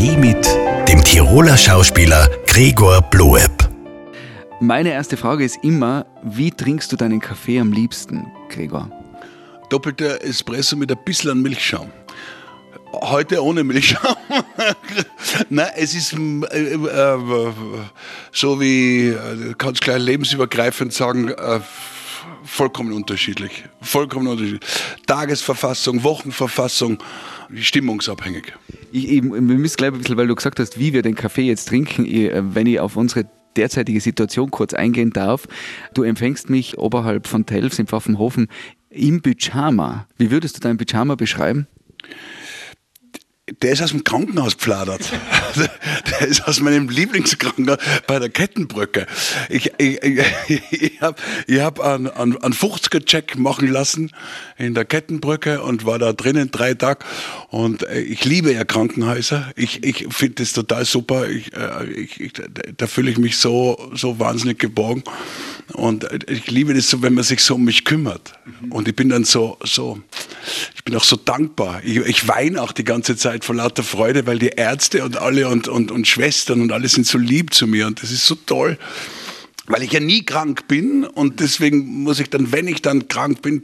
Kaffee mit dem Tiroler Schauspieler Gregor Bloeb. Meine erste Frage ist immer, wie trinkst du deinen Kaffee am liebsten, Gregor? Doppelter Espresso mit ein bisschen Milchschaum. Heute ohne Milchschaum. Nein, es ist äh, äh, so wie, äh, kannst gleich lebensübergreifend sagen, äh, vollkommen unterschiedlich. Vollkommen unterschiedlich. Tagesverfassung, Wochenverfassung, stimmungsabhängig. Ich, ich, wir müssen gleich ein bisschen, weil du gesagt hast, wie wir den Kaffee jetzt trinken, ich, äh, wenn ich auf unsere derzeitige Situation kurz eingehen darf. Du empfängst mich oberhalb von Telfs im Pfaffenhofen im Pyjama. Wie würdest du dein Pyjama beschreiben? Der ist aus dem Krankenhaus pfladert. der ist aus meinem Lieblingskrankenhaus bei der Kettenbrücke. Ich, ich, ich, ich habe ich hab einen, einen, einen 50er-Check machen lassen in der Kettenbrücke und war da drinnen drei Tage. Und äh, ich liebe ja Krankenhäuser. Ich, ich finde das total super. Ich, äh, ich, ich, da fühle ich mich so, so wahnsinnig geborgen. Und äh, ich liebe das so, wenn man sich so um mich kümmert. Und ich bin dann so, so ich bin auch so dankbar. Ich, ich weine auch die ganze Zeit vor lauter Freude, weil die Ärzte und alle und, und, und Schwestern und alle sind so lieb zu mir. Und das ist so toll weil ich ja nie krank bin und deswegen muss ich dann, wenn ich dann krank bin,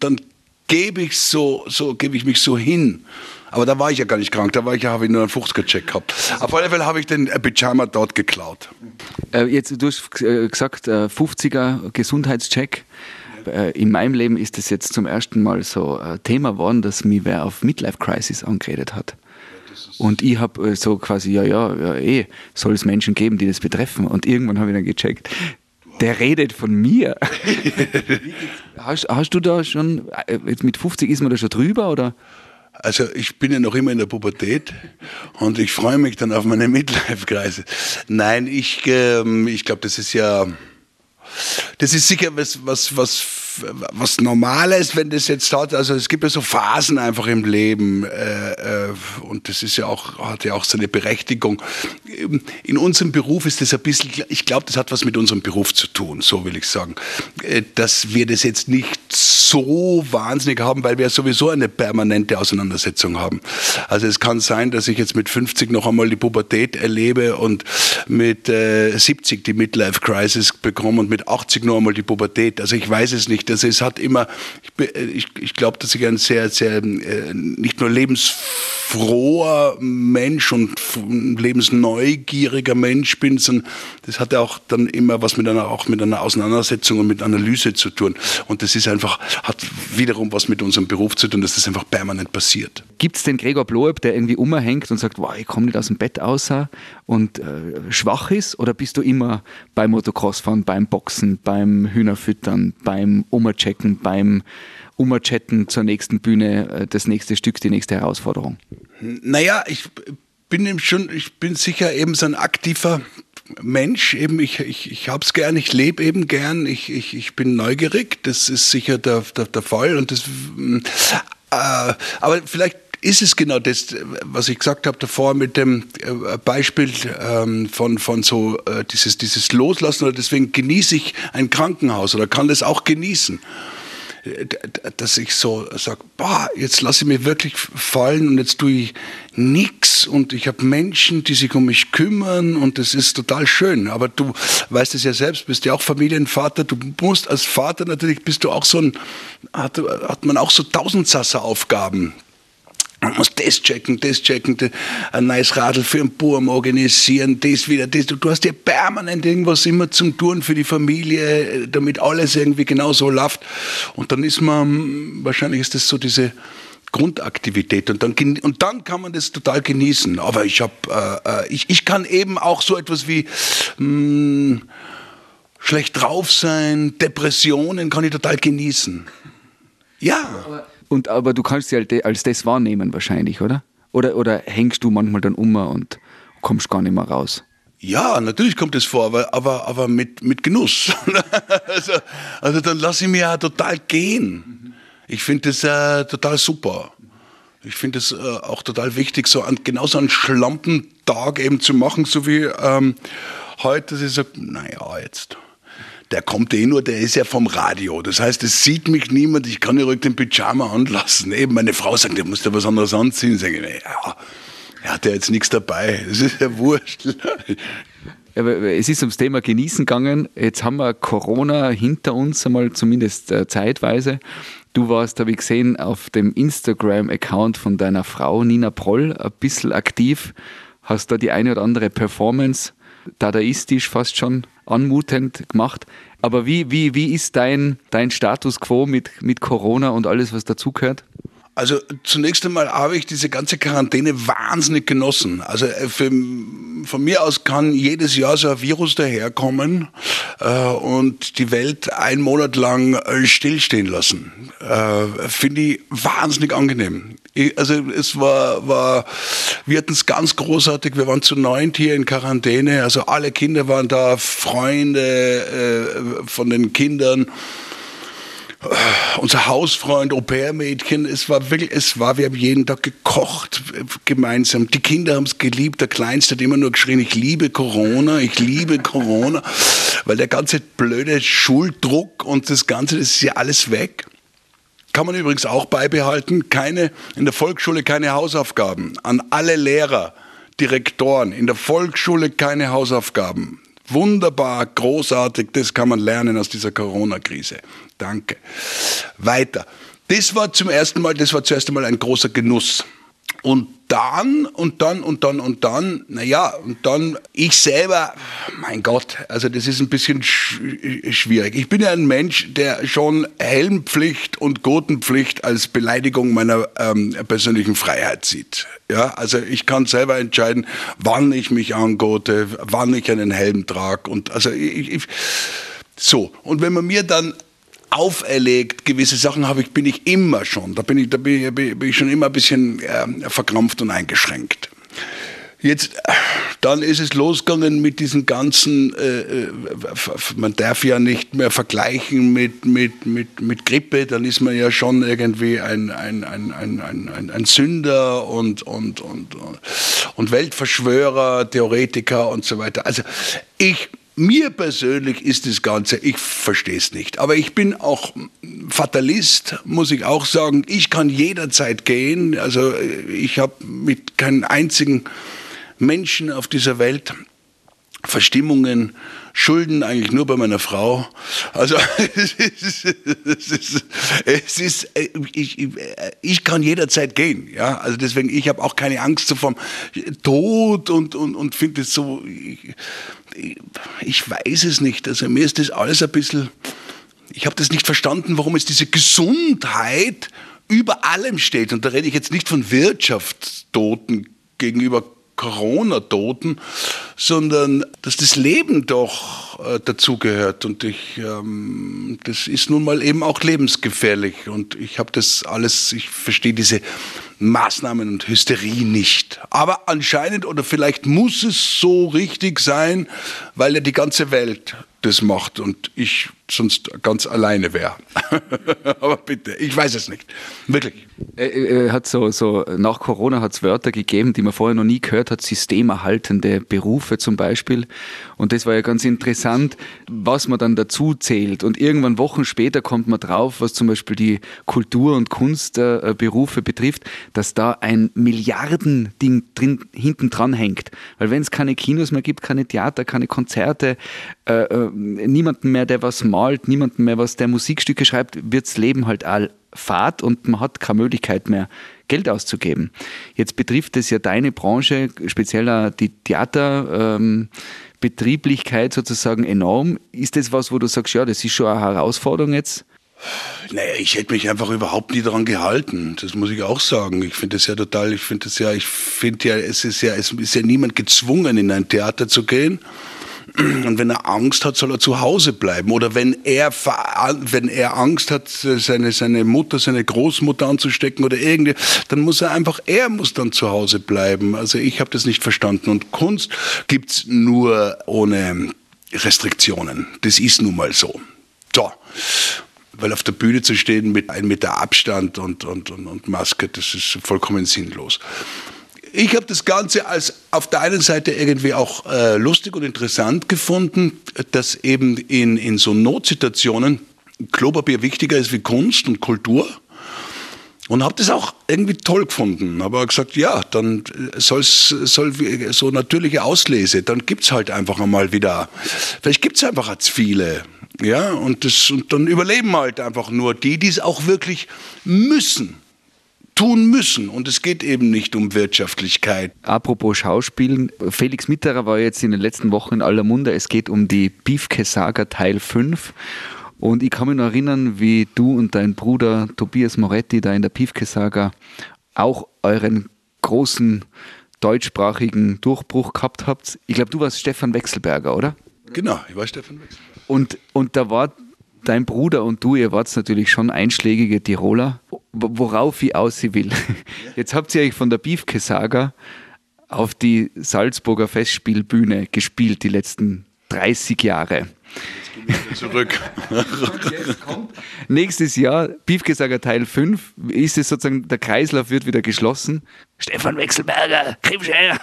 dann gebe ich so, so gebe ich mich so hin. Aber da war ich ja gar nicht krank, da ja, habe ich nur einen 50er-Check gehabt. Auf alle Fälle habe ich den Pyjama dort geklaut. Äh, jetzt, du hast äh, gesagt, äh, 50er Gesundheitscheck. Äh, in meinem Leben ist es jetzt zum ersten Mal so ein Thema geworden, dass mich wer auf Midlife Crisis angeredet hat. Und ich habe äh, so quasi, ja, ja, ja, eh, soll es Menschen geben, die das betreffen. Und irgendwann habe ich dann gecheckt, der redet von mir. hast, hast du da schon, äh, jetzt mit 50 ist man da schon drüber oder? Also ich bin ja noch immer in der Pubertät und ich freue mich dann auf meine Midlife-Kreise. Nein, ich, ähm, ich glaube, das ist ja das ist sicher was, was, was, was Normales, wenn das jetzt hat. Also es gibt ja so Phasen einfach im Leben äh, äh, und das ist ja auch, hat ja auch seine Berechtigung. In unserem Beruf ist das ein bisschen, ich glaube, das hat was mit unserem Beruf zu tun, so will ich sagen. Äh, dass wir das jetzt nicht so wahnsinnig haben, weil wir sowieso eine permanente Auseinandersetzung haben. Also es kann sein, dass ich jetzt mit 50 noch einmal die Pubertät erlebe und mit äh, 70 die Midlife Crisis bekomme und mit 80 noch einmal die Pubertät. Also ich weiß es nicht. Also es hat immer, ich, ich, ich glaube, dass ich ein sehr, sehr, äh, nicht nur lebensfroher Mensch und lebensneugieriger Mensch bin, sondern das hat ja auch dann immer was mit einer, auch mit einer Auseinandersetzung und mit Analyse zu tun. Und das ist einfach, hat wiederum was mit unserem Beruf zu tun, dass das einfach permanent passiert. Gibt es den Gregor Bloeb, der irgendwie umhängt und sagt, wow, ich komme nicht aus dem Bett außer und äh, schwach ist? Oder bist du immer beim Motocrossfahren, beim Boxen, beim Hühnerfüttern, beim Umchecken, beim Umchatten zur nächsten Bühne, äh, das nächste Stück, die nächste Herausforderung? Naja, ich bin eben schon, ich bin sicher eben so ein aktiver Mensch, eben ich, ich, ich habe es gern, ich lebe eben gern, ich, ich, ich bin neugierig, das ist sicher der, der, der Fall. Und das, äh, aber vielleicht ist es genau das, was ich gesagt habe davor mit dem äh, Beispiel ähm, von, von so äh, dieses, dieses Loslassen oder deswegen genieße ich ein Krankenhaus oder kann das auch genießen dass ich so sage, boah, jetzt lasse ich mich wirklich fallen und jetzt tue ich nichts und ich habe Menschen, die sich um mich kümmern und das ist total schön. Aber du weißt es ja selbst, bist ja auch Familienvater, du musst als Vater natürlich, bist du auch so ein, hat, hat man auch so Tausendsasser-Aufgaben, man muss das checken, das checken, ein neues Radl für einen Burm organisieren, das wieder, das. Du hast ja permanent irgendwas immer zum Tun für die Familie, damit alles irgendwie genau so läuft. Und dann ist man, wahrscheinlich ist das so diese Grundaktivität und dann, und dann kann man das total genießen. Aber ich, hab, äh, äh ich, ich kann eben auch so etwas wie mh, hm, schlecht drauf sein, Depressionen kann ich total genießen. Ja. Und, aber du kannst sie halt als das wahrnehmen wahrscheinlich, oder? Oder, oder hängst du manchmal dann um und kommst gar nicht mehr raus? Ja, natürlich kommt es vor, aber, aber, aber mit, mit Genuss. also, also dann lasse ich mir ja total gehen. Ich finde das äh, total super. Ich finde es äh, auch total wichtig, so an, genauso einen Schlampentag eben zu machen, so wie ähm, heute, dass ich sage, naja, jetzt der kommt eh nur, der ist ja vom Radio. Das heißt, es sieht mich niemand, ich kann ja ruhig den Pyjama anlassen. Eben meine Frau sagt, du musst ja was anderes anziehen. Sag ich, ja, Er hat ja jetzt nichts dabei. Das ist ja wurscht. es ist ums Thema Genießen gegangen. Jetzt haben wir Corona hinter uns, einmal zumindest äh, zeitweise. Du warst, habe ich gesehen, auf dem Instagram-Account von deiner Frau Nina Proll ein bisschen aktiv. Hast da die eine oder andere Performance, dadaistisch fast schon anmutend gemacht. Aber wie, wie, wie ist dein, dein Status quo mit, mit Corona und alles, was dazugehört? Also zunächst einmal habe ich diese ganze Quarantäne wahnsinnig genossen. Also äh, für, von mir aus kann jedes Jahr so ein Virus daherkommen äh, und die Welt einen Monat lang äh, stillstehen lassen. Äh, Finde ich wahnsinnig angenehm. Ich, also es war, war wir hatten es ganz großartig. Wir waren zu neunt hier in Quarantäne. Also alle Kinder waren da, Freunde äh, von den Kindern unser Hausfreund, Au-pair-Mädchen, es war wirklich, es war, wir haben jeden Tag gekocht gemeinsam. Die Kinder haben es geliebt. Der Kleinste hat immer nur geschrien, ich liebe Corona, ich liebe Corona. Weil der ganze blöde Schuldruck und das Ganze, das ist ja alles weg. Kann man übrigens auch beibehalten. Keine, in der Volksschule keine Hausaufgaben. An alle Lehrer, Direktoren, in der Volksschule keine Hausaufgaben. Wunderbar, großartig, das kann man lernen aus dieser Corona-Krise. Danke. Weiter. Das war zum ersten Mal, das war zuerst einmal ein großer Genuss. Und dann und dann und dann und dann, naja, und dann ich selber, mein Gott, also das ist ein bisschen sch schwierig. Ich bin ja ein Mensch, der schon Helmpflicht und Gotenpflicht als Beleidigung meiner ähm, persönlichen Freiheit sieht. Ja, also ich kann selber entscheiden, wann ich mich angote, wann ich einen Helm trage und also ich, ich so. Und wenn man mir dann auferlegt, gewisse Sachen habe ich, bin ich immer schon, da bin ich, da bin ich, bin ich schon immer ein bisschen äh, verkrampft und eingeschränkt. Jetzt, dann ist es losgegangen mit diesen ganzen, äh, äh man darf ja nicht mehr vergleichen mit, mit, mit, mit Grippe, dann ist man ja schon irgendwie ein, ein, ein, ein, ein, ein Sünder und, und, und, und Weltverschwörer, Theoretiker und so weiter. Also ich mir persönlich ist das Ganze, ich verstehe es nicht. Aber ich bin auch Fatalist, muss ich auch sagen. Ich kann jederzeit gehen. Also ich habe mit keinem einzigen Menschen auf dieser Welt Verstimmungen, Schulden eigentlich nur bei meiner Frau. Also es ist, es ist, es ist ich, ich kann jederzeit gehen. Ja, also deswegen ich habe auch keine Angst vom Tod und und und finde es so. Ich, ich weiß es nicht. Also mir ist das alles ein bisschen. Ich habe das nicht verstanden, warum es diese Gesundheit über allem steht. Und da rede ich jetzt nicht von Wirtschaftstoten gegenüber Corona-Toten, sondern dass das Leben doch äh, dazugehört. Und ich, ähm, das ist nun mal eben auch lebensgefährlich. Und ich habe das alles, ich verstehe diese Maßnahmen und Hysterie nicht. Aber anscheinend oder vielleicht muss es so richtig sein, weil ja die ganze Welt das macht und ich sonst ganz alleine wäre. Aber bitte, ich weiß es nicht. Wirklich. Er hat so, so, nach Corona hat es Wörter gegeben, die man vorher noch nie gehört hat, systemerhaltende Berufe zum Beispiel. Und das war ja ganz interessant, was man dann dazu zählt. Und irgendwann Wochen später kommt man drauf, was zum Beispiel die Kultur- und Kunstberufe betrifft, dass da ein Milliardending drin, hinten dran hängt. Weil wenn es keine Kinos mehr gibt, keine Theater, keine Konzerte, äh, äh, niemanden mehr, der was malt, niemanden mehr, was der Musikstücke schreibt, wirds Leben halt all fad und man hat keine Möglichkeit mehr, Geld auszugeben. Jetzt betrifft es ja deine Branche, speziell die Theaterbetrieblichkeit ähm, sozusagen enorm. Ist das was, wo du sagst, ja, das ist schon eine Herausforderung jetzt? Naja, ich hätte mich einfach überhaupt nie daran gehalten. Das muss ich auch sagen. Ich finde es ja total, ich finde es ja, ich finde ja, es ist ja, es ist ja niemand gezwungen, in ein Theater zu gehen. Und wenn er Angst hat, soll er zu Hause bleiben. Oder wenn er, wenn er Angst hat, seine, seine Mutter, seine Großmutter anzustecken oder irgendwie, dann muss er einfach, er muss dann zu Hause bleiben. Also ich habe das nicht verstanden. Und Kunst gibt's nur ohne Restriktionen. Das ist nun mal so. So. Weil auf der Bühne zu stehen mit einem Meter Abstand und, und, und, und Maske, das ist vollkommen sinnlos ich habe das Ganze als auf der einen Seite irgendwie auch äh, lustig und interessant gefunden, dass eben in, in so Notsituationen Klopapier wichtiger ist wie Kunst und Kultur. Und habe das auch irgendwie toll gefunden. Aber gesagt, ja, dann soll's, soll so natürliche Auslese, dann gibt's halt einfach einmal wieder, vielleicht gibt's einfach als viele. Ja, und, das, und dann überleben halt einfach nur die, die es auch wirklich müssen tun müssen. Und es geht eben nicht um Wirtschaftlichkeit. Apropos Schauspielen, Felix Mitterer war jetzt in den letzten Wochen in aller Munde. Es geht um die Beefke-Saga Teil 5. Und ich kann mich noch erinnern, wie du und dein Bruder Tobias Moretti da in der Piefke-Saga auch euren großen deutschsprachigen Durchbruch gehabt habt. Ich glaube, du warst Stefan Wechselberger, oder? Genau, ich war Stefan Wechselberger. Und, und da war dein Bruder und du, ihr wart natürlich schon einschlägige Tiroler, worauf ich aus will. Jetzt habt ihr euch von der Biefke-Saga auf die Salzburger Festspielbühne gespielt, die letzten 30 Jahre zurück. Nächstes Jahr, Piefgesager Teil 5, ist es sozusagen, der Kreislauf wird wieder geschlossen. Stefan Wechselberger, Krimschell.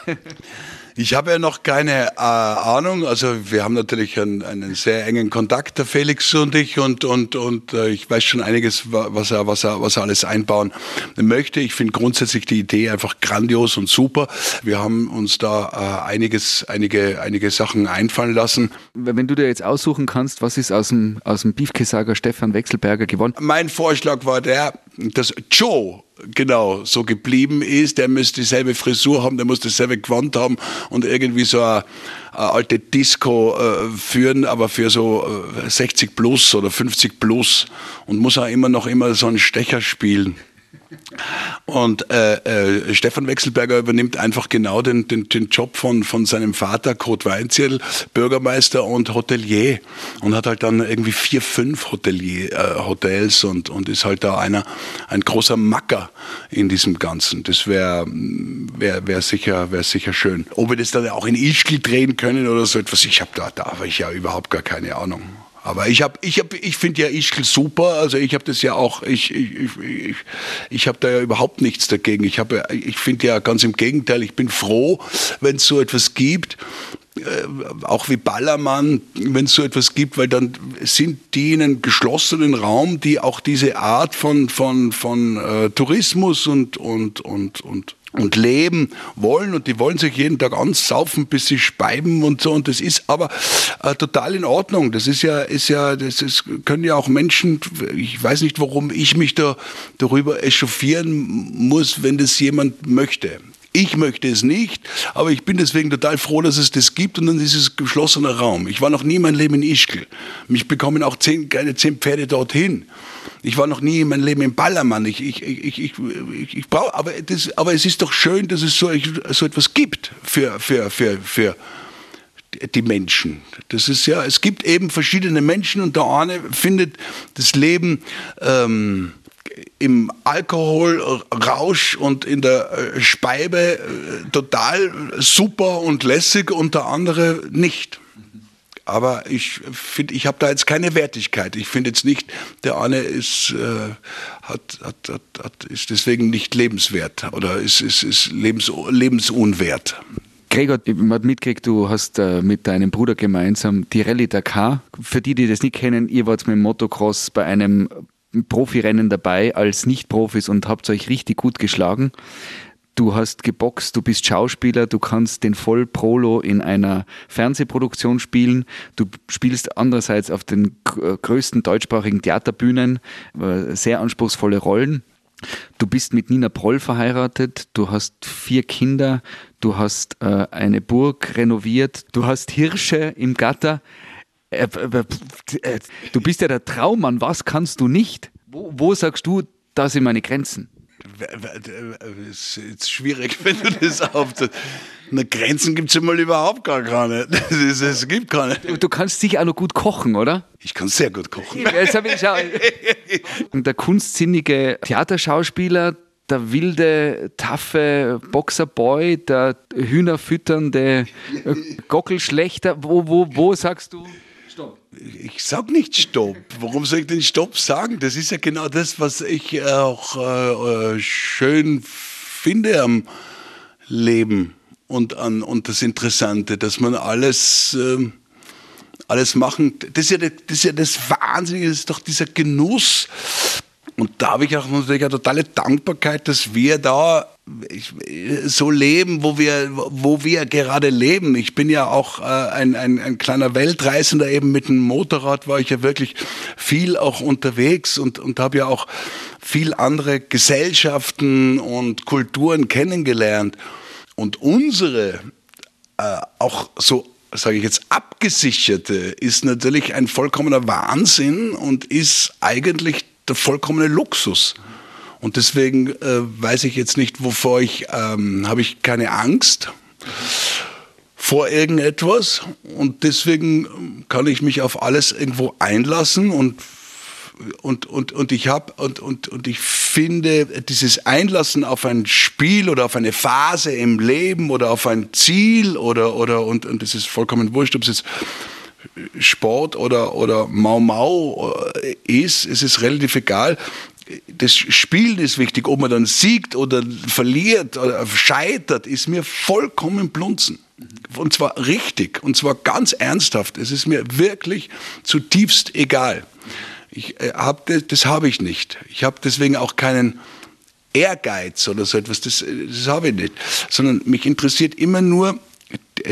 Ich habe ja noch keine äh, Ahnung. Also wir haben natürlich einen, einen, sehr engen Kontakt, der Felix und ich, und, und, und äh, ich weiß schon einiges, was er, was, er, was er alles einbauen möchte. Ich finde grundsätzlich die Idee einfach grandios und super. Wir haben uns da äh, einiges, einige, einige Sachen einfallen lassen. Wenn du dir jetzt aussuchen kannst, was ist aus dem, aus dem Beefkesager Stefan Wechselberger gewonnen? Mein Vorschlag war der, dass Joe genau so geblieben ist. Der müsste dieselbe Frisur haben, der muss dasselbe Gewand haben und irgendwie so eine, eine alte Disco äh, führen, aber für so äh, 60 plus oder 50 plus und muss auch immer noch immer so einen Stecher spielen. Und äh, äh, Stefan Wechselberger übernimmt einfach genau den, den, den Job von, von seinem Vater, Kurt Weinzierl, Bürgermeister und Hotelier. Und hat halt dann irgendwie vier, fünf Hotelier, äh, Hotels und, und ist halt da einer, ein großer Macker in diesem Ganzen. Das wäre wär, wär sicher, wär sicher schön. Ob wir das dann auch in Ischgl drehen können oder so etwas, ich habe da, da habe ich ja überhaupt gar keine Ahnung. Aber ich habe, ich habe, ich finde ja Ischgl super. Also ich habe das ja auch, ich, ich, ich, ich habe da ja überhaupt nichts dagegen. Ich habe, ich finde ja ganz im Gegenteil. Ich bin froh, wenn es so etwas gibt. Äh, auch wie Ballermann, wenn es so etwas gibt, weil dann sind die in einem geschlossenen Raum, die auch diese Art von, von, von äh, Tourismus und, und, und, und und leben wollen und die wollen sich jeden Tag ansaufen, bis sie speiben und so und das ist aber äh, total in Ordnung. Das ist ja, ist ja, das ist, können ja auch Menschen, ich weiß nicht, warum ich mich da darüber echauffieren muss, wenn das jemand möchte. Ich möchte es nicht, aber ich bin deswegen total froh, dass es das gibt und dann ist es geschlossener Raum. Ich war noch nie mein Leben in Ischgl. Mich bekommen auch zehn, keine zehn Pferde dorthin. Ich war noch nie in meinem Leben im Ballermann. Ich, ich, ich, ich, ich, ich brauche, aber, das, aber es ist doch schön, dass es so, so etwas gibt für, für, für, für die Menschen. Das ist ja, es gibt eben verschiedene Menschen und der eine findet das Leben ähm, im Alkoholrausch und in der äh, Speibe äh, total super und lässig und der andere nicht. Aber ich finde, ich habe da jetzt keine Wertigkeit. Ich finde jetzt nicht, der eine ist, äh, hat, hat, hat, hat, ist deswegen nicht lebenswert oder ist, ist, ist lebens, lebensunwert. Gregor, ich habe mitgekriegt, du hast äh, mit deinem Bruder gemeinsam die Rallye Dakar. Für die, die das nicht kennen, ihr wart mit dem Motocross bei einem Profirennen dabei als Nicht-Profis und habt euch richtig gut geschlagen du hast geboxt, du bist Schauspieler, du kannst den Vollprolo in einer Fernsehproduktion spielen, du spielst andererseits auf den äh, größten deutschsprachigen Theaterbühnen äh, sehr anspruchsvolle Rollen. Du bist mit Nina Proll verheiratet, du hast vier Kinder, du hast äh, eine Burg renoviert, du hast Hirsche im Gatter. Äh, äh, du bist ja der Traummann, was kannst du nicht? Wo, wo sagst du, da sind meine Grenzen? Es ist schwierig, wenn du das aufziehst. Na, Grenzen gibt es ja mal überhaupt gar keine. Es gibt keine. Du kannst sicher auch noch gut kochen, oder? Ich kann sehr gut kochen. Das habe ich Und der kunstsinnige Theaterschauspieler, der wilde, taffe Boxerboy, der hühnerfütternde Gockelschlechter, wo, wo, wo sagst du? Ich sag nicht Stopp. Warum soll ich denn Stopp sagen? Das ist ja genau das, was ich auch äh, äh, schön finde am Leben und, an, und das Interessante, dass man alles, äh, alles machen. Das ist, ja, das ist ja das Wahnsinnige, das ist doch dieser Genuss, Und da habe ich auch natürlich eine totale Dankbarkeit, dass wir da so leben, wo wir, wo wir gerade leben. Ich bin ja auch äh, ein, ein, ein kleiner Weltreisender, eben mit dem Motorrad war ich ja wirklich viel auch unterwegs und, und habe ja auch viel andere Gesellschaften und Kulturen kennengelernt. Und unsere, äh, auch so sage ich jetzt, abgesicherte, ist natürlich ein vollkommener Wahnsinn und ist eigentlich der vollkommene Luxus. Und deswegen äh, weiß ich jetzt nicht, wovor ich, ähm, habe ich keine Angst vor irgendetwas und deswegen kann ich mich auf alles irgendwo einlassen und und, und, und ich habe und, und, und ich finde dieses Einlassen auf ein Spiel oder auf eine Phase im Leben oder auf ein Ziel oder oder und, und das ist vollkommen wurscht, ob es jetzt Sport oder oder Mau Mau äh, ist, es ist relativ egal das Spielen ist wichtig, ob man dann siegt oder verliert oder scheitert, ist mir vollkommen blunzen. Und zwar richtig, und zwar ganz ernsthaft. Es ist mir wirklich zutiefst egal. Ich, äh, hab, das, das habe ich nicht. Ich habe deswegen auch keinen Ehrgeiz oder so etwas, das, das habe ich nicht. Sondern mich interessiert immer nur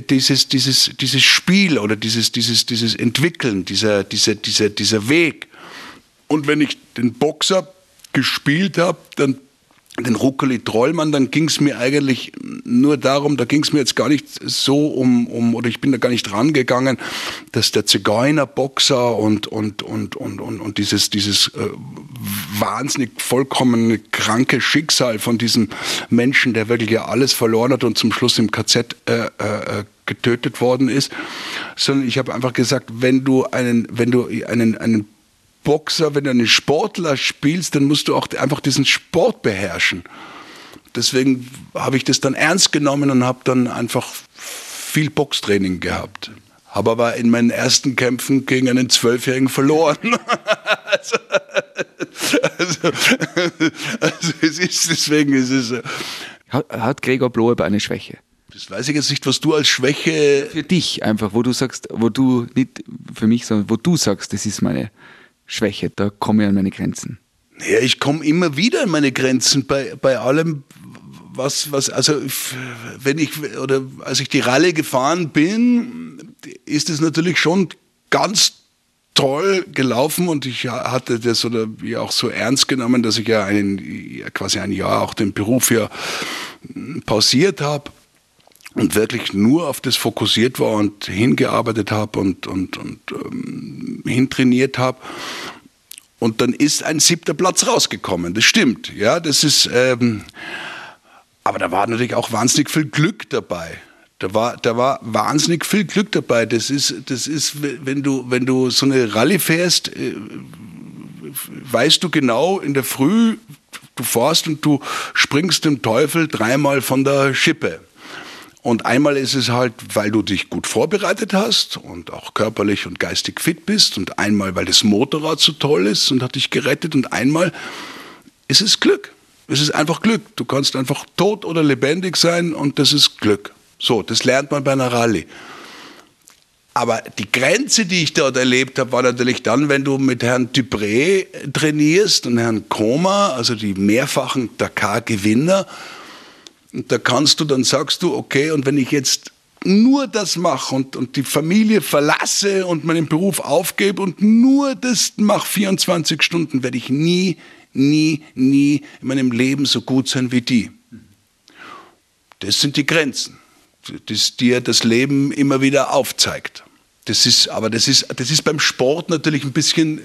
dieses, dieses, dieses Spiel oder dieses, dieses, dieses Entwickeln, dieser, dieser, dieser, dieser Weg. Und wenn ich den Boxer gespielt habe, dann den Ruckeli Trollmann, dann ging es mir eigentlich nur darum, da ging es mir jetzt gar nicht so um, um, oder ich bin da gar nicht rangegangen, dass der Zigeunerboxer und, und, und, und, und, und dieses, dieses äh, wahnsinnig vollkommen kranke Schicksal von diesem Menschen, der wirklich ja alles verloren hat und zum Schluss im KZ äh, äh, getötet worden ist, sondern ich habe einfach gesagt, wenn du einen, wenn du einen, einen Boxer, wenn du einen Sportler spielst, dann musst du auch einfach diesen Sport beherrschen. Deswegen habe ich das dann ernst genommen und habe dann einfach viel Boxtraining gehabt. Habe aber in meinen ersten Kämpfen gegen einen Zwölfjährigen verloren. also, also, also, es ist, deswegen ist es. Hat, hat Gregor Bloeb eine Schwäche? Das weiß ich jetzt nicht, was du als Schwäche. Für dich einfach, wo du sagst, wo du nicht für mich, sondern wo du sagst, das ist meine Schwäche, da komme ich an meine Grenzen. Ja, ich komme immer wieder an meine Grenzen bei, bei allem, was, was, also wenn ich, oder als ich die Ralle gefahren bin, ist es natürlich schon ganz toll gelaufen und ich hatte das oder ja auch so ernst genommen, dass ich ja einen, quasi ein Jahr auch den Beruf ja pausiert habe und wirklich nur auf das fokussiert war und hingearbeitet habe und, und, und ähm, hintrainiert habe. Und dann ist ein siebter Platz rausgekommen. Das stimmt. Ja, das ist. Ähm, aber da war natürlich auch wahnsinnig viel Glück dabei. Da war, da war wahnsinnig viel Glück dabei. Das ist, das ist, wenn du, wenn du so eine Rallye fährst, äh, weißt du genau in der Früh, du fährst und du springst dem Teufel dreimal von der Schippe. Und einmal ist es halt, weil du dich gut vorbereitet hast und auch körperlich und geistig fit bist. Und einmal, weil das Motorrad so toll ist und hat dich gerettet. Und einmal ist es Glück. Es ist einfach Glück. Du kannst einfach tot oder lebendig sein und das ist Glück. So, das lernt man bei einer Rallye. Aber die Grenze, die ich dort erlebt habe, war natürlich dann, wenn du mit Herrn Dupré trainierst und Herrn Koma, also die mehrfachen Dakar-Gewinner, und da kannst du, dann sagst du, okay, und wenn ich jetzt nur das mache und, und die Familie verlasse und meinen Beruf aufgebe und nur das mache 24 Stunden, werde ich nie, nie, nie in meinem Leben so gut sein wie die. Das sind die Grenzen, die dir das Leben immer wieder aufzeigt. Das ist, aber das ist, das ist beim Sport natürlich ein bisschen äh,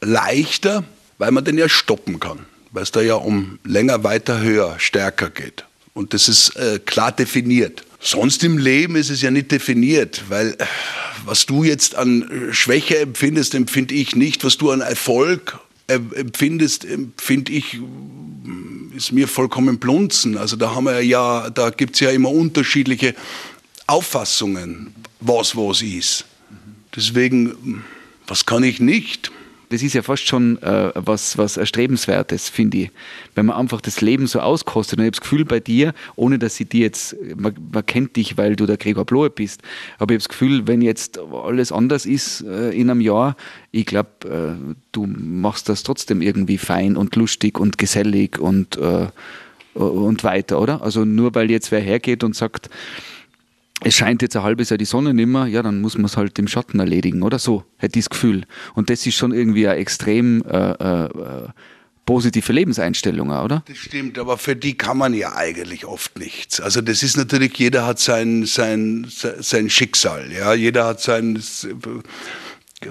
leichter, weil man den ja stoppen kann, weil es da ja um länger, weiter, höher, stärker geht. Und das ist äh, klar definiert. Sonst im Leben ist es ja nicht definiert, weil äh, was du jetzt an äh, Schwäche empfindest, empfinde ich nicht. Was du an Erfolg äh, empfindest, empfinde ich, mm, ist mir vollkommen blunzen. Also da haben wir ja, da gibt es ja immer unterschiedliche Auffassungen, was was ist. Deswegen, was kann ich nicht? Das ist ja fast schon äh, was, was Erstrebenswertes, finde ich. Wenn man einfach das Leben so auskostet. Und ich habe das Gefühl bei dir, ohne dass ich dir jetzt, man, man, kennt dich, weil du der Gregor Blohe bist, aber ich habe das Gefühl, wenn jetzt alles anders ist äh, in einem Jahr, ich glaube, äh, du machst das trotzdem irgendwie fein und lustig und gesellig und, äh, und weiter, oder? Also nur weil jetzt wer hergeht und sagt, es scheint jetzt ein halbes Jahr die Sonne nicht mehr, ja, dann muss man es halt im Schatten erledigen, oder so, hätte ich das Gefühl. Und das ist schon irgendwie eine extrem äh, äh, positive Lebenseinstellung, oder? Das stimmt, aber für die kann man ja eigentlich oft nichts. Also das ist natürlich, jeder hat sein, sein, sein Schicksal, ja, jeder hat sein,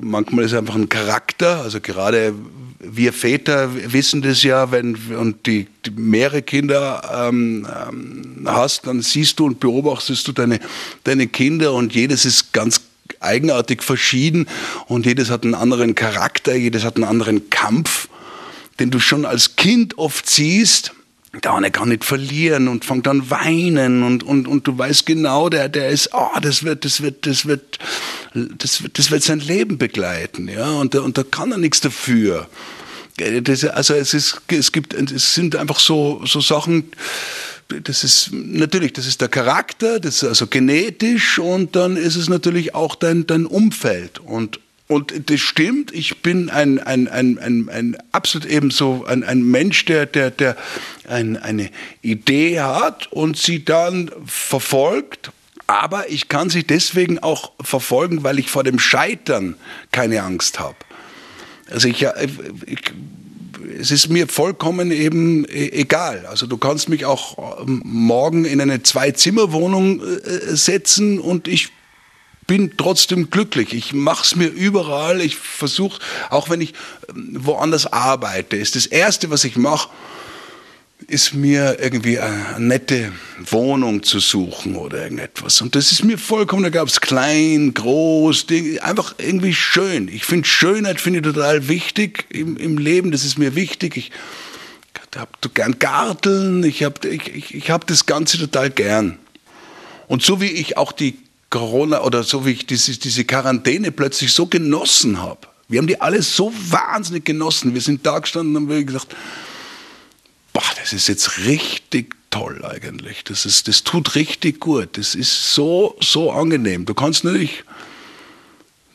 manchmal ist es einfach ein Charakter, also gerade wir Väter wissen das ja, wenn und die, die mehrere Kinder ähm, ähm, hast, dann siehst du und beobachtest du deine, deine Kinder und jedes ist ganz eigenartig verschieden und jedes hat einen anderen Charakter, jedes hat einen anderen Kampf, den du schon als Kind oft siehst. Der eine kann nicht verlieren und fängt an weinen und, und, und du weißt genau, der, der ist, oh, das wird, das wird, das wird, das wird, das wird sein Leben begleiten, ja, und, und da kann er nichts dafür. Das, also es ist, es gibt, es sind einfach so, so Sachen, das ist natürlich, das ist der Charakter, das ist also genetisch und dann ist es natürlich auch dein, dein Umfeld und und das stimmt, ich bin ein, ein, ein, ein, ein absolut ebenso ein, ein Mensch, der, der, der ein, eine Idee hat und sie dann verfolgt. Aber ich kann sie deswegen auch verfolgen, weil ich vor dem Scheitern keine Angst habe. Also ich, ich, es ist mir vollkommen eben e, egal. Also du kannst mich auch ähm, morgen in eine Zwei-Zimmer-Wohnung äh, setzen und ich bin trotzdem glücklich. Ich mache es mir überall. Ich versuche, auch wenn ich ähm, woanders arbeite, ist das Erste, was ich mache, ist mir irgendwie eine nette Wohnung zu suchen oder irgendetwas. Und das ist mir vollkommen, da gab es klein, groß, Ding, einfach irgendwie schön. Ich finde Schönheit finde ich total wichtig im, im Leben, das ist mir wichtig. Ich habe gern Garteln, ich habe ich, ich, ich hab das Ganze total gern. Und so wie ich auch die Corona oder so wie ich diese, diese Quarantäne plötzlich so genossen habe. Wir haben die alle so wahnsinnig genossen. Wir sind da gestanden und haben gesagt, boah, das ist jetzt richtig toll eigentlich. Das, ist, das tut richtig gut. Das ist so, so angenehm. Du kannst natürlich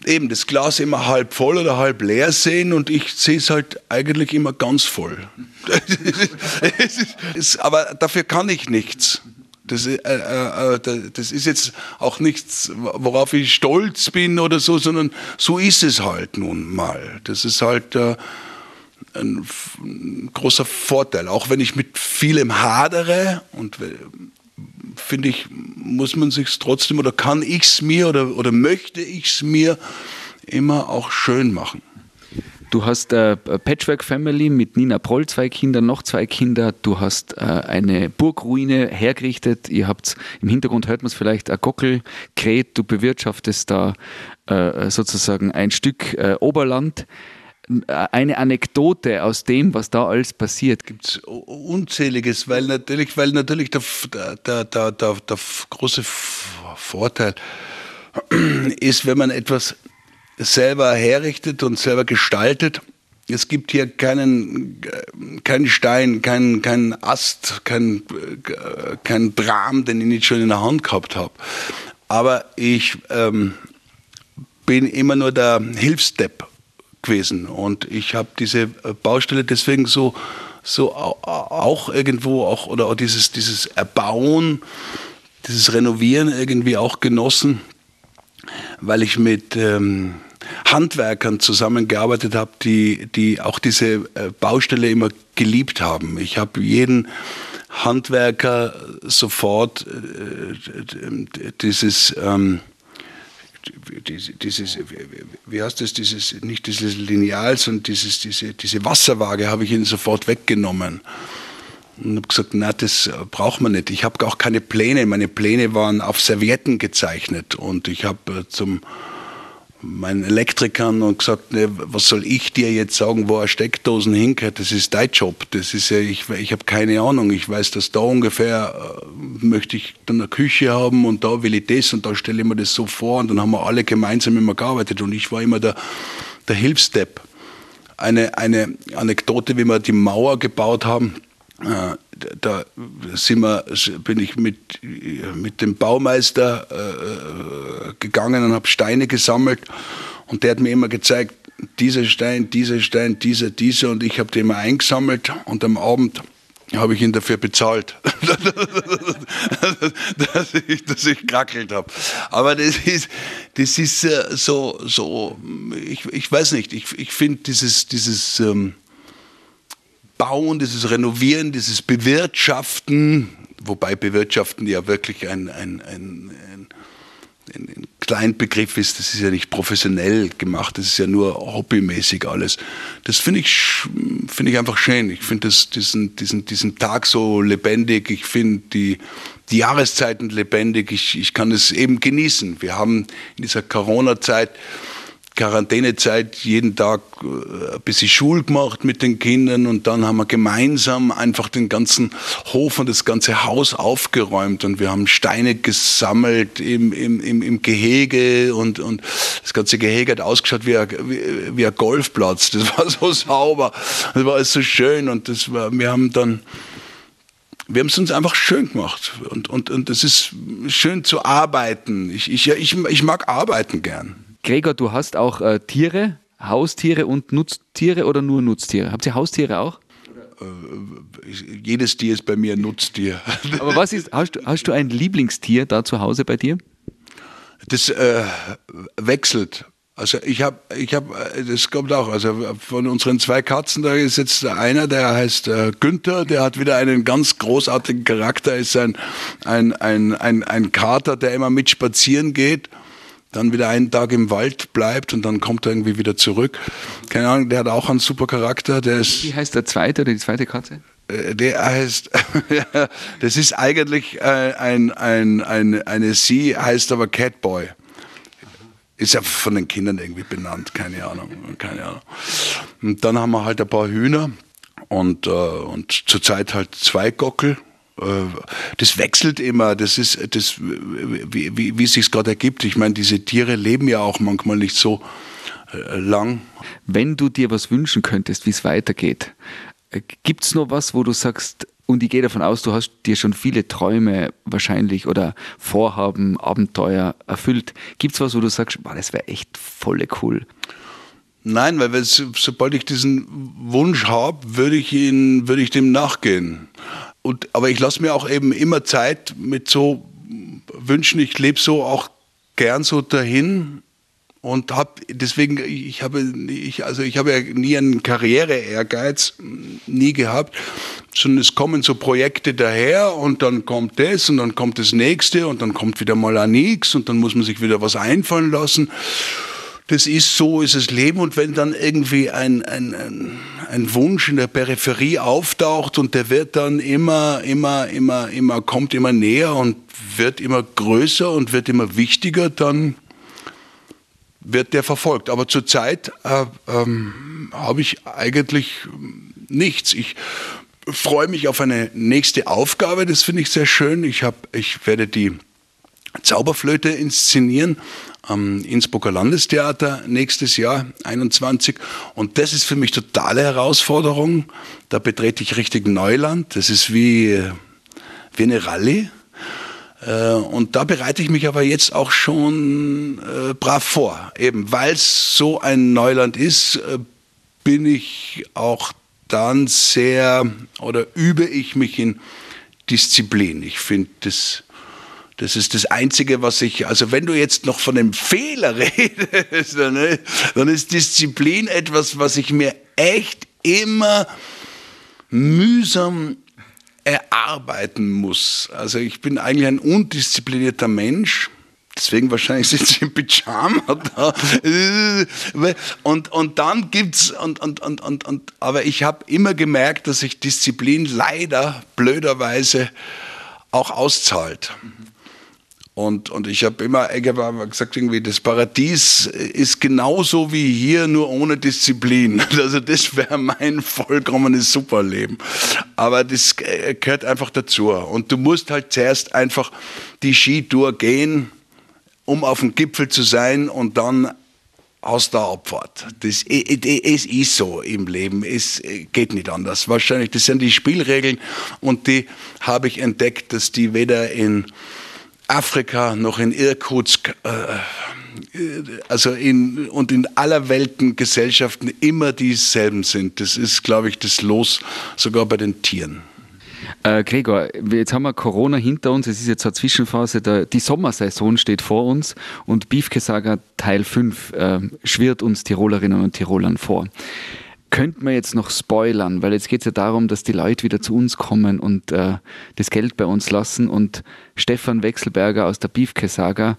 eben das Glas immer halb voll oder halb leer sehen und ich sehe es halt eigentlich immer ganz voll. aber dafür kann ich nichts. Das, äh, äh, äh das ist jetzt auch nichts, worauf ich stolz bin oder so, sondern so ist es halt nun mal. Das ist halt äh, ein, ein, großer Vorteil. Auch wenn ich mit vielem hadere und äh, finde ich, muss man sich trotzdem oder kann ich es mir oder, oder möchte ich es mir immer auch schön machen. Du hast eine Patchwork Family mit Nina Proll, zwei Kinder, noch zwei Kinder. Du hast äh, eine Burgruine hergerichtet. Ihr habt im Hintergrund hört man es vielleicht ein Gockelkret. Du bewirtschaftest da äh, sozusagen ein Stück äh, Oberland eine Anekdote aus dem, was da alles passiert? Gibt es unzähliges, weil natürlich, weil natürlich der, der, der, der, der große Vorteil ist, wenn man etwas selber herrichtet und selber gestaltet. Es gibt hier keinen, keinen Stein, keinen, keinen Ast, keinen, keinen Bram, den ich nicht schon in der Hand gehabt habe. Aber ich ähm, bin immer nur der Hilfsstep gewesen und ich habe diese Baustelle deswegen so, so auch irgendwo auch oder dieses, dieses Erbauen, dieses Renovieren irgendwie auch genossen, weil ich mit ähm, Handwerkern zusammengearbeitet habe, die, die auch diese äh, Baustelle immer geliebt haben. Ich habe jeden Handwerker sofort äh, dieses, ähm, dieses, wie heißt das, dieses, nicht dieses Lineal, sondern dieses, diese, diese Wasserwaage habe ich ihnen sofort weggenommen. Und habe gesagt, na, das braucht man nicht. Ich habe auch keine Pläne. Meine Pläne waren auf Servietten gezeichnet und ich habe äh, zum meinen Elektrikern und gesagt, ne, was soll ich dir jetzt sagen, wo er Steckdosen hinkehrt? Das ist dein Job. Das ist ja, ich, ich habe keine Ahnung. Ich weiß, dass da ungefähr äh, möchte ich dann eine Küche haben und da will ich das und da stelle ich mir das so vor und dann haben wir alle gemeinsam immer gearbeitet und ich war immer der, der Hilfsstep. eine, eine Anekdote, wie wir die Mauer gebaut haben. Äh, da sind wir, bin ich mit, mit dem Baumeister äh, gegangen und habe Steine gesammelt. Und der hat mir immer gezeigt, dieser Stein, dieser Stein, dieser, dieser. Und ich habe die immer eingesammelt. Und am Abend habe ich ihn dafür bezahlt, dass ich, dass ich krackelt habe. Aber das ist, das ist äh, so, so ich, ich weiß nicht, ich, ich finde dieses, dieses ähm, Bauen, dieses Renovieren, dieses Bewirtschaften, wobei Bewirtschaften ja wirklich ein, ein, ein, ein ein, ein Kleinbegriff ist, das ist ja nicht professionell gemacht, das ist ja nur hobbymäßig alles. Das finde ich, finde ich einfach schön. Ich finde diesen, diesen, diesen Tag so lebendig, ich finde die, die Jahreszeiten lebendig, ich, ich kann es eben genießen. Wir haben in dieser Corona-Zeit Quarantänezeit jeden Tag äh, ein bisschen Schul gemacht mit den Kindern und dann haben wir gemeinsam einfach den ganzen Hof und das ganze Haus aufgeräumt und wir haben Steine gesammelt im, im, im, im Gehege und, und das ganze Gehege hat ausgeschaut wie ein, wie, wie ein Golfplatz. Das war so sauber, das war alles so schön und das war, wir haben dann wir haben es uns einfach schön gemacht und, und, und es ist schön zu arbeiten. Ich, ich, ich, ich mag arbeiten gern. Gregor, du hast auch äh, Tiere, Haustiere und Nutztiere oder nur Nutztiere? Habt ihr Haustiere auch? Äh, jedes Tier ist bei mir ein Nutztier. Aber was ist, hast du, hast du ein Lieblingstier da zu Hause bei dir? Das äh, wechselt. Also ich habe, ich habe, äh, das kommt auch, also von unseren zwei Katzen, da ist jetzt einer, der heißt äh, Günther, der hat wieder einen ganz großartigen Charakter, ist ein, ein, ein, ein, ein Kater, der immer mit spazieren geht dann wieder einen Tag im Wald bleibt und dann kommt er irgendwie wieder zurück. Keine Ahnung, der hat auch einen super Charakter. Der ist, Wie heißt der zweite oder die zweite Katze? Äh, der heißt, das ist eigentlich äh, ein, ein, ein, eine Sie, heißt aber Catboy. Ist ja von den Kindern irgendwie benannt, keine Ahnung, keine Ahnung. Und dann haben wir halt ein paar Hühner und, äh, und zurzeit halt zwei Gockel das wechselt immer, das ist das, wie, wie, wie es sich gerade ergibt. Ich meine, diese Tiere leben ja auch manchmal nicht so äh, lang. Wenn du dir was wünschen könntest, wie es weitergeht, äh, gibt es noch was, wo du sagst, und ich gehe davon aus, du hast dir schon viele Träume wahrscheinlich oder Vorhaben, Abenteuer erfüllt. Gibt es was, wo du sagst, boah, das wäre echt voll cool? Nein, weil sobald ich diesen Wunsch habe, würde ich ihn, würde ich dem nachgehen. Und, aber ich lasse mir auch eben immer Zeit mit so Wünschen. Ich lebe so auch gern so dahin und habe deswegen ich habe ich also ich habe ja nie einen Karriere-Ehrgeiz nie gehabt, sondern es kommen so Projekte daher und dann kommt das und dann kommt das nächste und dann kommt wieder mal ein nichts und dann muss man sich wieder was einfallen lassen das ist so, ist das Leben. Und wenn dann irgendwie ein, ein, ein, ein, Wunsch in der Peripherie auftaucht und der wird dann immer, immer, immer, immer, kommt immer näher und wird immer größer und wird immer wichtiger, dann wird der verfolgt. Aber zurzeit äh, ähm, habe ich eigentlich nichts. Ich freue mich auf eine nächste Aufgabe, das finde ich sehr schön. Ich, hab, ich werde die Zauberflöte inszenieren am Innsbrucker Landestheater nächstes Jahr 21 und das ist für mich totale Herausforderung. Da betrete ich richtig Neuland. Das ist wie, wie eine Rallye. Äh, und da bereite ich mich aber jetzt auch schon äh, brav vor. Eben weil es so ein Neuland ist, äh, bin ich auch dann sehr oder übe ich mich in Disziplin. Ich finde das das ist das Einzige, was ich, also wenn du jetzt noch von einem Fehler redest, dann, dann ist Disziplin etwas, was ich mir echt immer mühsam erarbeiten muss. Also ich bin eigentlich ein undisziplinierter Mensch. Deswegen wahrscheinlich sitze ich im Pyjama da. Und, und dann gibt's, und, und, und, und, und, aber ich habe immer gemerkt, dass sich Disziplin leider blöderweise auch auszahlt. Und, und ich habe immer gesagt, irgendwie, das Paradies ist genauso wie hier, nur ohne Disziplin. Also das wäre mein vollkommenes Superleben. Aber das gehört einfach dazu. Und du musst halt zuerst einfach die Skitour gehen, um auf dem Gipfel zu sein und dann du eine Abfahrt. Das, ist so im Leben, es geht nicht anders. Wahrscheinlich, das sind die Spielregeln und die habe ich entdeckt, dass die weder in Afrika noch in Irkutsk äh, also in, und in aller Welten Gesellschaften immer dieselben sind. Das ist, glaube ich, das Los sogar bei den Tieren. Äh, Gregor, jetzt haben wir Corona hinter uns, es ist jetzt eine Zwischenphase, der, die Sommersaison steht vor uns und Biefkesager Teil 5 äh, schwirrt uns Tirolerinnen und Tirolern vor. Könnte man jetzt noch spoilern, weil jetzt geht es ja darum, dass die Leute wieder zu uns kommen und äh, das Geld bei uns lassen und Stefan Wechselberger aus der Biefkesager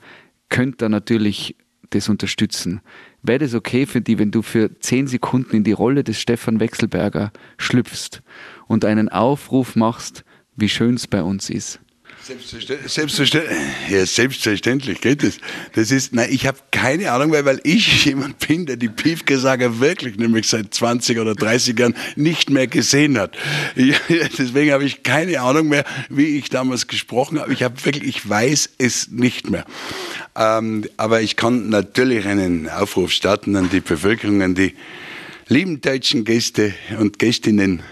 könnte da natürlich das unterstützen. Wäre das okay für die, wenn du für zehn Sekunden in die Rolle des Stefan Wechselberger schlüpfst und einen Aufruf machst, wie schön es bei uns ist? Selbstverständlich, selbstverständlich, ja, selbstverständlich geht das. Das ist, nein, ich habe keine Ahnung, weil, weil ich jemand bin, der die Piefgesager wirklich nämlich seit 20 oder 30 Jahren nicht mehr gesehen hat. Ich, deswegen habe ich keine Ahnung mehr, wie ich damals gesprochen habe. Ich habe wirklich, ich weiß es nicht mehr. Ähm, aber ich kann natürlich einen Aufruf starten an die Bevölkerung, an die lieben deutschen Gäste und Gästinnen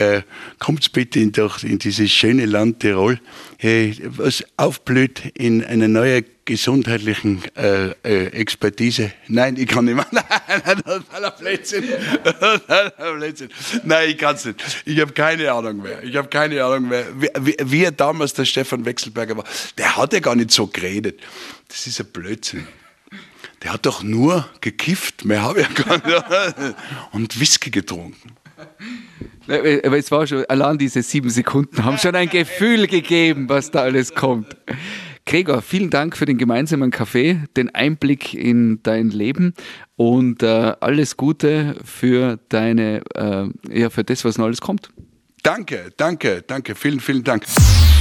äh, kommt bitte in, doch in dieses schöne Land Tirol, äh, was aufblüht in einer neuen gesundheitlichen äh, äh, Expertise. Nein, ich kann nicht mehr. Nein, das ist ein Blödsinn. Blödsinn. Nein, ich kann es nicht. Ich habe keine Ahnung mehr. Ich habe keine Ahnung mehr. Wie, wie, wie er damals der Stefan Wechselberger war, der hat ja gar nicht so geredet. Das ist ein Blödsinn. Der hat doch nur gekifft, mehr habe ich gar nicht. Und Whisky getrunken. Aber es war schon, allein diese sieben Sekunden haben schon ein Gefühl gegeben, was da alles kommt. Gregor, vielen Dank für den gemeinsamen Kaffee, den Einblick in dein Leben und äh, alles Gute für deine, äh, ja, für das, was noch alles kommt. Danke, danke, danke, vielen, vielen Dank.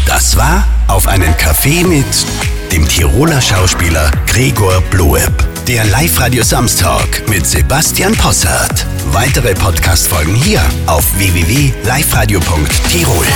Das war auf einen Kaffee mit dem Tiroler Schauspieler Gregor Bloeb. Der Live-Radio Samstag mit Sebastian Possart. Weitere Podcast-Folgen hier auf www.liveradio.tirol.